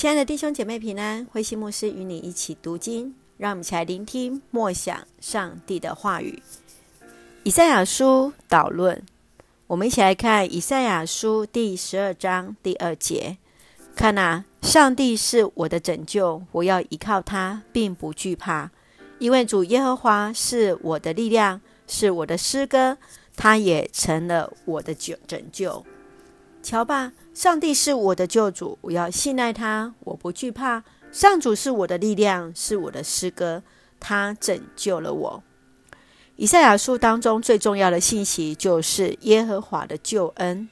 亲爱的弟兄姐妹平安，慧馨牧师与你一起读经，让我们一起来聆听默想上帝的话语。以赛亚书导论，我们一起来看以赛亚书第十二章第二节。看哪，上帝是我的拯救，我要依靠他，并不惧怕，因为主耶和华是我的力量，是我的诗歌，他也成了我的救拯救。瞧吧，上帝是我的救主，我要信赖他，我不惧怕。上主是我的力量，是我的诗歌，他拯救了我。以赛亚书当中最重要的信息就是耶和华的救恩。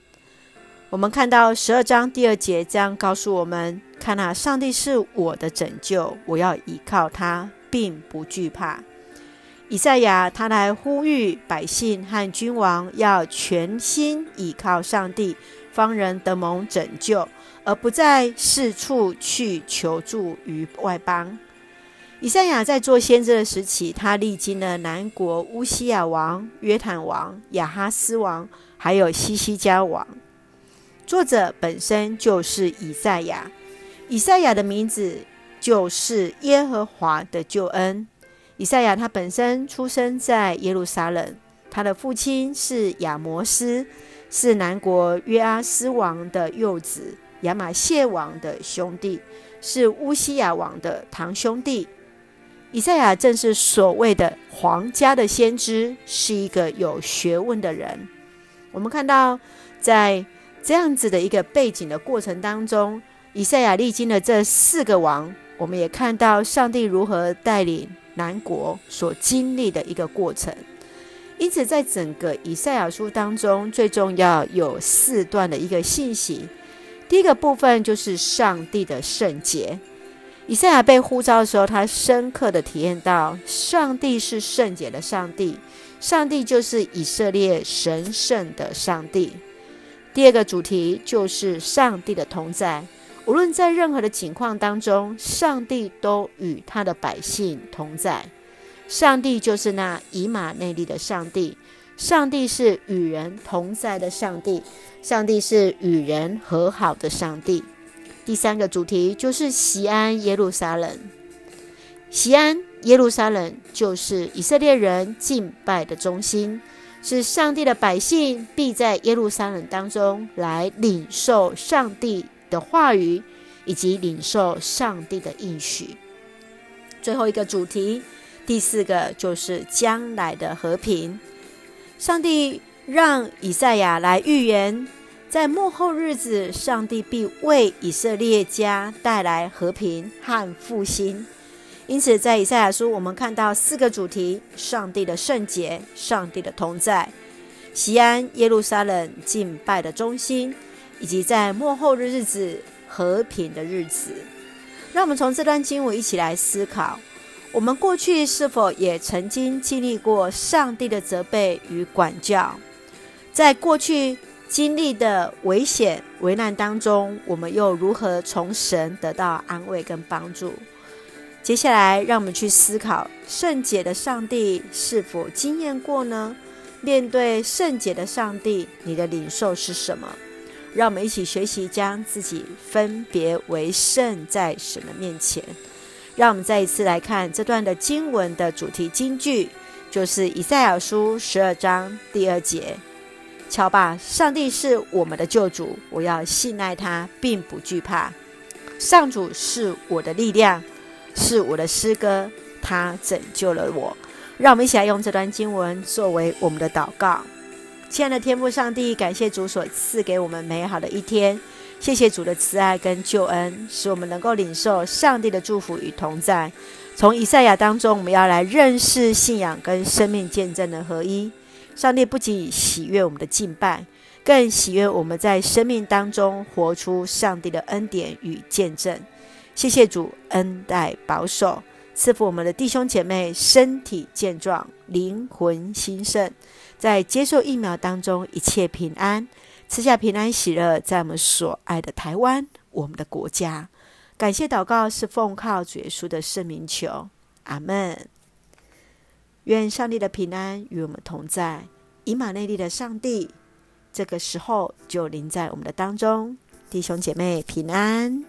我们看到十二章第二节这样告诉我们：看哪，上帝是我的拯救，我要依靠他，并不惧怕。以赛亚他来呼吁百姓和君王要全心倚靠上帝。方人得蒙拯救，而不再四处去求助于外邦。以赛亚在做先知的时期，他历经了南国乌西亚王、约坦王、亚哈斯王，还有西西家王。作者本身就是以赛亚，以赛亚的名字就是耶和华的救恩。以赛亚他本身出生在耶路撒冷，他的父亲是亚摩斯。是南国约阿斯王的幼子，亚玛谢王的兄弟，是乌西亚王的堂兄弟。以赛亚正是所谓的皇家的先知，是一个有学问的人。我们看到，在这样子的一个背景的过程当中，以赛亚历经了这四个王，我们也看到上帝如何带领南国所经历的一个过程。因此，在整个以赛亚书当中，最重要有四段的一个信息。第一个部分就是上帝的圣洁。以赛亚被呼召的时候，他深刻的体验到上帝是圣洁的上帝，上帝就是以色列神圣的上帝。第二个主题就是上帝的同在，无论在任何的情况当中，上帝都与他的百姓同在。上帝就是那以马内利的上帝，上帝是与人同在的上帝，上帝是与人和好的上帝。第三个主题就是锡安耶路撒冷，锡安耶路撒冷就是以色列人敬拜的中心，是上帝的百姓必在耶路撒冷当中来领受上帝的话语，以及领受上帝的应许。最后一个主题。第四个就是将来的和平。上帝让以赛亚来预言，在末后日子，上帝必为以色列家带来和平和复兴。因此，在以赛亚书，我们看到四个主题：上帝的圣洁、上帝的同在、西安耶路撒冷敬拜的中心，以及在末后日子和平的日子。让我们从这段经文一起来思考。我们过去是否也曾经经历过上帝的责备与管教？在过去经历的危险、危难当中，我们又如何从神得到安慰跟帮助？接下来，让我们去思考圣洁的上帝是否经验过呢？面对圣洁的上帝，你的领受是什么？让我们一起学习，将自己分别为圣，在神的面前。让我们再一次来看这段的经文的主题金句，就是以赛亚书十二章第二节。瞧吧，上帝是我们的救主，我要信赖他，并不惧怕。上主是我的力量，是我的诗歌，他拯救了我。让我们一起来用这段经文作为我们的祷告。亲爱的天父上帝，感谢主所赐给我们美好的一天。谢谢主的慈爱跟救恩，使我们能够领受上帝的祝福与同在。从以赛亚当中，我们要来认识信仰跟生命见证的合一。上帝不仅喜悦我们的敬拜，更喜悦我们在生命当中活出上帝的恩典与见证。谢谢主恩待保守，赐福我们的弟兄姐妹身体健壮，灵魂兴盛，在接受疫苗当中一切平安。赐下平安喜乐，在我们所爱的台湾，我们的国家。感谢祷告是奉靠主耶稣的圣名求，阿门。愿上帝的平安与我们同在，以马内利的上帝，这个时候就临在我们的当中。弟兄姐妹平安。